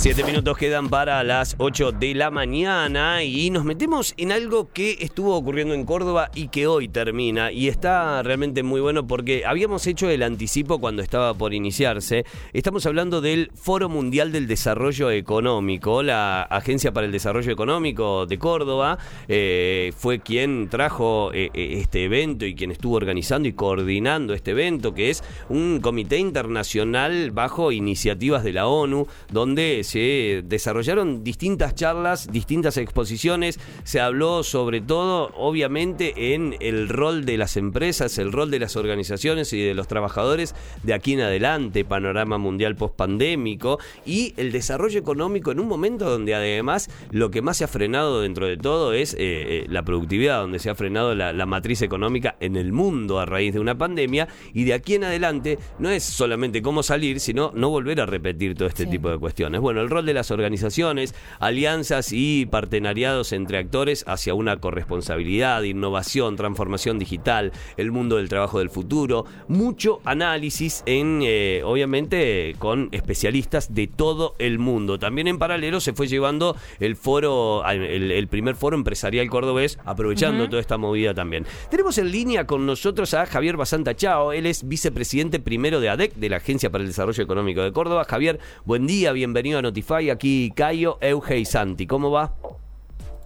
Siete minutos quedan para las 8 de la mañana y nos metemos en algo que estuvo ocurriendo en Córdoba y que hoy termina y está realmente muy bueno porque habíamos hecho el anticipo cuando estaba por iniciarse. Estamos hablando del Foro Mundial del Desarrollo Económico. La Agencia para el Desarrollo Económico de Córdoba eh, fue quien trajo eh, eh, este evento y quien estuvo organizando y coordinando este evento que es un comité internacional bajo iniciativas de la ONU donde se desarrollaron distintas charlas, distintas exposiciones, se habló sobre todo, obviamente, en el rol de las empresas, el rol de las organizaciones y de los trabajadores de aquí en adelante, panorama mundial post-pandémico y el desarrollo económico en un momento donde además lo que más se ha frenado dentro de todo es eh, eh, la productividad, donde se ha frenado la, la matriz económica en el mundo a raíz de una pandemia y de aquí en adelante no es solamente cómo salir, sino no volver a repetir todo este tipo de cuestiones. Bueno, el rol de las organizaciones, alianzas y partenariados entre actores hacia una corresponsabilidad, innovación, transformación digital, el mundo del trabajo del futuro, mucho análisis en, eh, obviamente, con especialistas de todo el mundo. También en paralelo se fue llevando el foro, el, primer foro empresarial cordobés, aprovechando toda esta movida también. Tenemos en línea con nosotros a Javier Basanta Chao, él es vicepresidente primero de ADEC, de la Agencia para el Desarrollo Económico de Córdoba. Javier, buen día, bienvenido a Notify, aquí Cayo, Euge y Santi. ¿Cómo va?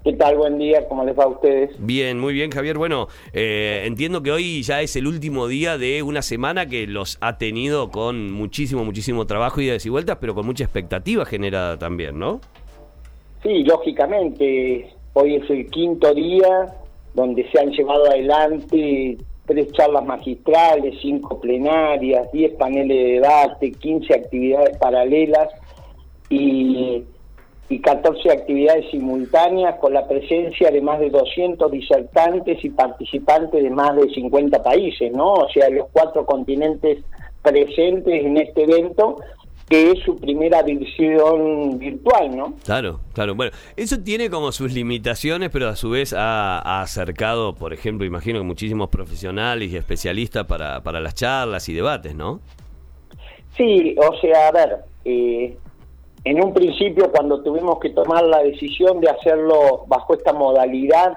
¿Qué tal? Buen día, ¿cómo les va a ustedes? Bien, muy bien, Javier. Bueno, eh, entiendo que hoy ya es el último día de una semana que los ha tenido con muchísimo, muchísimo trabajo y desigualdad, pero con mucha expectativa generada también, ¿no? Sí, lógicamente. Hoy es el quinto día donde se han llevado adelante tres charlas magistrales, cinco plenarias, diez paneles de debate, quince actividades paralelas y, y 14 actividades simultáneas con la presencia de más de 200 disertantes y participantes de más de 50 países, ¿no? O sea, los cuatro continentes presentes en este evento que es su primera visión virtual, ¿no? Claro, claro. Bueno, eso tiene como sus limitaciones, pero a su vez ha, acercado, por ejemplo, imagino que muchísimos profesionales y especialistas para, para las charlas y debates, ¿no? Sí, o sea, a ver, eh, en un principio cuando tuvimos que tomar la decisión de hacerlo bajo esta modalidad,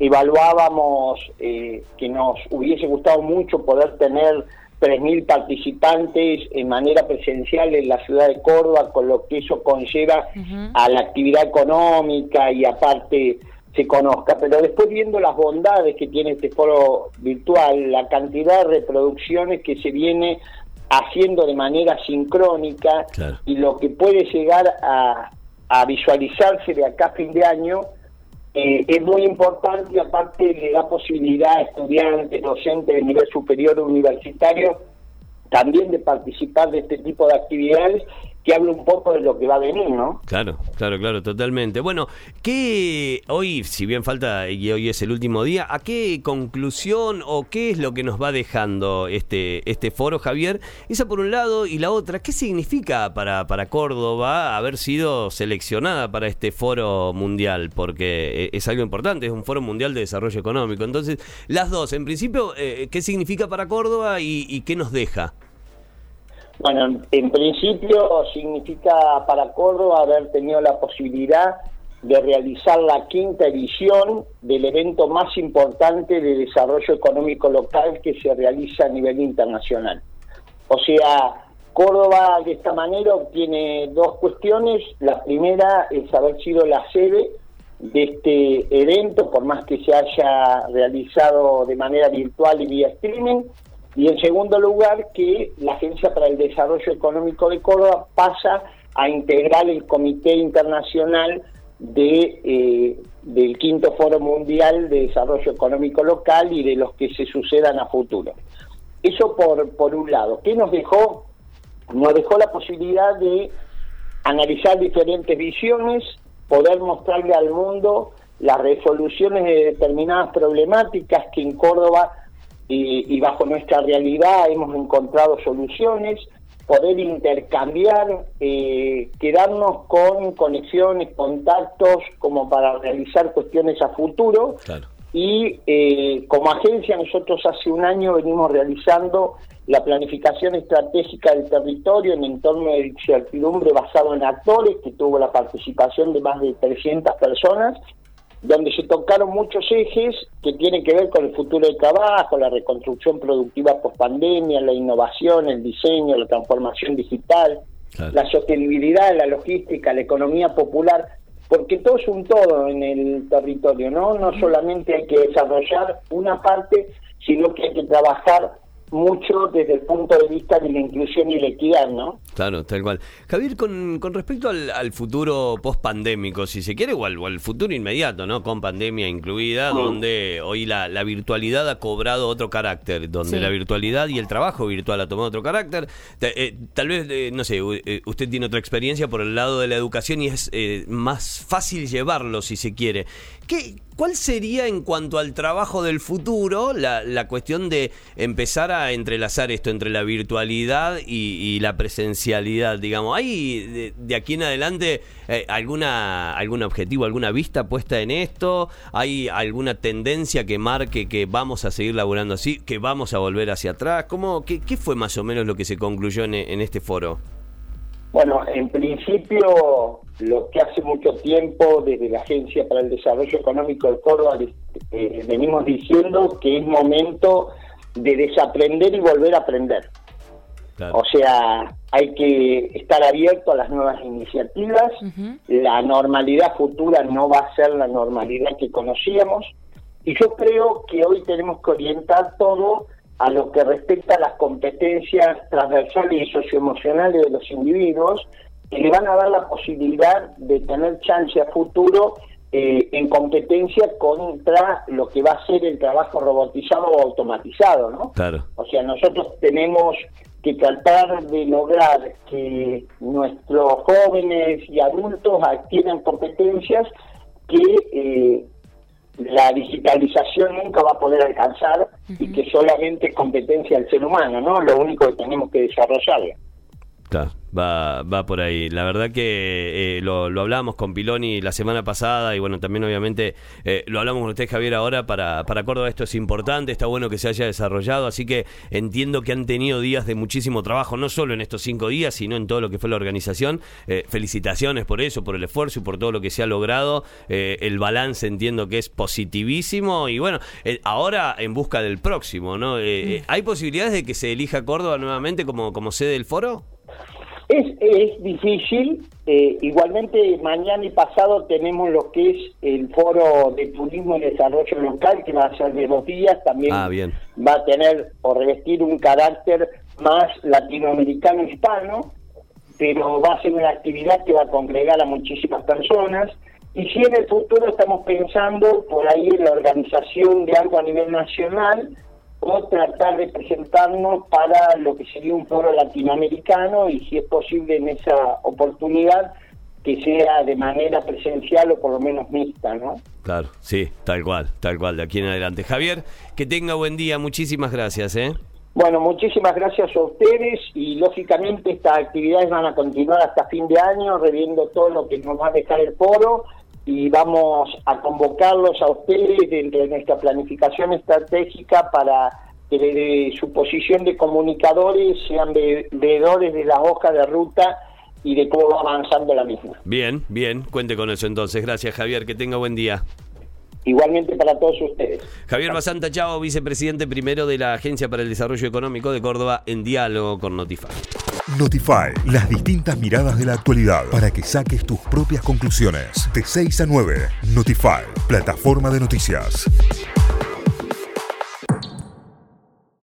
evaluábamos eh, que nos hubiese gustado mucho poder tener 3.000 participantes en manera presencial en la ciudad de Córdoba, con lo que eso conlleva a la actividad económica y aparte se conozca. Pero después viendo las bondades que tiene este foro virtual, la cantidad de reproducciones que se viene haciendo de manera sincrónica y lo que puede llegar a, visualizarse de acá a fin de año eh, es muy importante y aparte le da posibilidad a estudiantes, docentes de nivel superior universitario también de participar de este tipo de actividades que hable un poco de lo que va a venir, ¿no? Claro, claro, claro, totalmente. Bueno, ¿qué hoy, si bien falta y hoy es el último día, a qué conclusión o qué es lo que nos va dejando este, este foro, Javier? Esa por un lado y la otra, ¿qué significa para, para Córdoba haber sido seleccionada para este foro mundial? Porque eh, es algo importante, es un foro mundial de desarrollo económico. Entonces, las dos, en principio, eh, ¿qué significa para Córdoba y qué nos deja? Bueno, en principio significa para Córdoba haber tenido la posibilidad de realizar la quinta edición del evento más importante de desarrollo económico local que se realiza a nivel internacional. O sea, Córdoba de esta manera obtiene dos cuestiones. La primera es haber sido la sede de este evento, por más que se haya realizado de manera virtual y vía streaming, y en segundo lugar, que la Agencia para el Desarrollo Económico de Córdoba pasa a integrar el Comité Internacional de, eh, del Quinto Foro Mundial de Desarrollo Económico Local y de los que se sucedan a futuro. Eso por, por un lado. ¿Qué nos dejó? Nos dejó la posibilidad de analizar diferentes visiones, poder mostrarle al mundo las resoluciones de determinadas problemáticas que en Córdoba y, bajo nuestra realidad hemos encontrado soluciones, poder intercambiar, eh, quedarnos con conexiones, contactos, como para realizar cuestiones a futuro. y eh, como agencia nosotros hace un año venimos realizando la planificación estratégica del territorio en entorno de incertidumbre basado en actores, que tuvo la participación de más de 300 personas, donde se tocaron muchos ejes que tienen que ver con el futuro del trabajo, la reconstrucción productiva post pandemia, la innovación, el diseño, la transformación digital, la sostenibilidad, la logística, la economía popular, porque todo es un todo en el territorio, ¿no? No solamente hay que desarrollar una parte, sino que hay que trabajar mucho desde el punto de vista de la inclusión y la equidad, ¿no? Claro, tal cual. Javier, con, con respecto al, futuro post-pandémico, si se quiere, o al, futuro inmediato, ¿no? Con pandemia incluida, donde hoy la, virtualidad ha cobrado otro carácter, donde la virtualidad y el trabajo virtual ha tomado otro carácter. Eh, tal vez, eh, no sé, eh, usted tiene otra experiencia por el lado de la educación y es más fácil llevarlo, si se quiere. ¿Qué, ¿Cuál sería en cuanto al trabajo del futuro la, la cuestión de empezar a entrelazar esto entre la virtualidad y, la Digamos, ¿hay de, aquí en adelante eh, alguna algún objetivo, alguna vista puesta en esto? ¿Hay alguna tendencia que marque que vamos a seguir laburando así, que vamos a volver hacia atrás? ¿Cómo, qué, qué fue más o menos lo que se concluyó en, este foro? Bueno, en principio, lo que hace mucho tiempo desde la Agencia para el Desarrollo Económico del Córdoba eh, venimos diciendo que es momento de desaprender y volver a aprender. O sea, hay que estar abierto a las nuevas iniciativas. La normalidad futura no va a ser la normalidad que conocíamos. Y yo creo que hoy tenemos que orientar todo a lo que respecta a las competencias transversales y socioemocionales de los individuos, que le van a dar la posibilidad de tener chance a futuro eh, en competencia contra lo que va a ser el trabajo robotizado o automatizado, ¿no? Claro. O sea, nosotros tenemos que tratar de lograr que nuestros jóvenes y adultos adquieran competencias que eh, la digitalización nunca va a poder alcanzar y que solamente es competencia del ser humano, ¿no? Lo único que tenemos que desarrollar. Claro va, va por ahí. La verdad que eh, lo, lo hablábamos con Piloni la semana pasada y bueno, también obviamente eh, lo hablamos con usted Javier ahora, para, para Córdoba esto es importante, está bueno que se haya desarrollado, así que entiendo que han tenido días de muchísimo trabajo, no solo en estos cinco días, sino en todo lo que fue la organización. Eh, felicitaciones por eso, por el esfuerzo y por todo lo que se ha logrado. el balance entiendo que es positivísimo y bueno, ahora en busca del próximo, ¿no? ¿Hay posibilidades de que se elija Córdoba nuevamente como, como sede del foro? Es, es difícil, eh, igualmente mañana y pasado tenemos lo que es el foro de turismo y desarrollo local, que va a ser de dos días, también ah, va a tener o revestir un carácter más latinoamericano hispano, pero va a ser una actividad que va a congregar a muchísimas personas. Y si en el futuro estamos pensando por ahí en la organización de algo a nivel nacional, o tratar de presentarnos para lo que sería un foro latinoamericano y si es posible en esa oportunidad que sea de manera presencial o por lo menos mixta, ¿no? Claro, sí, tal cual, tal cual, de aquí en adelante. Javier, que tenga buen día, muchísimas gracias, ¿eh? Bueno, muchísimas gracias a ustedes y lógicamente estas actividades van a continuar hasta fin de año, reviendo todo lo que nos va a dejar el foro y vamos a convocarlos a ustedes dentro de nuestra planificación estratégica para que de su posición de comunicadores sean veedores de la hoja de ruta y de cómo va avanzando la misma. Bien, bien, cuente con eso entonces. Gracias Javier, que tenga buen día. Igualmente para todos ustedes. Javier Basanta Chao, vicepresidente primero de la Agencia para el Desarrollo Económico de Córdoba, en diálogo con Notify. Notify, las distintas miradas de la actualidad para que saques tus propias conclusiones. De 6 a 9, Notify, plataforma de noticias.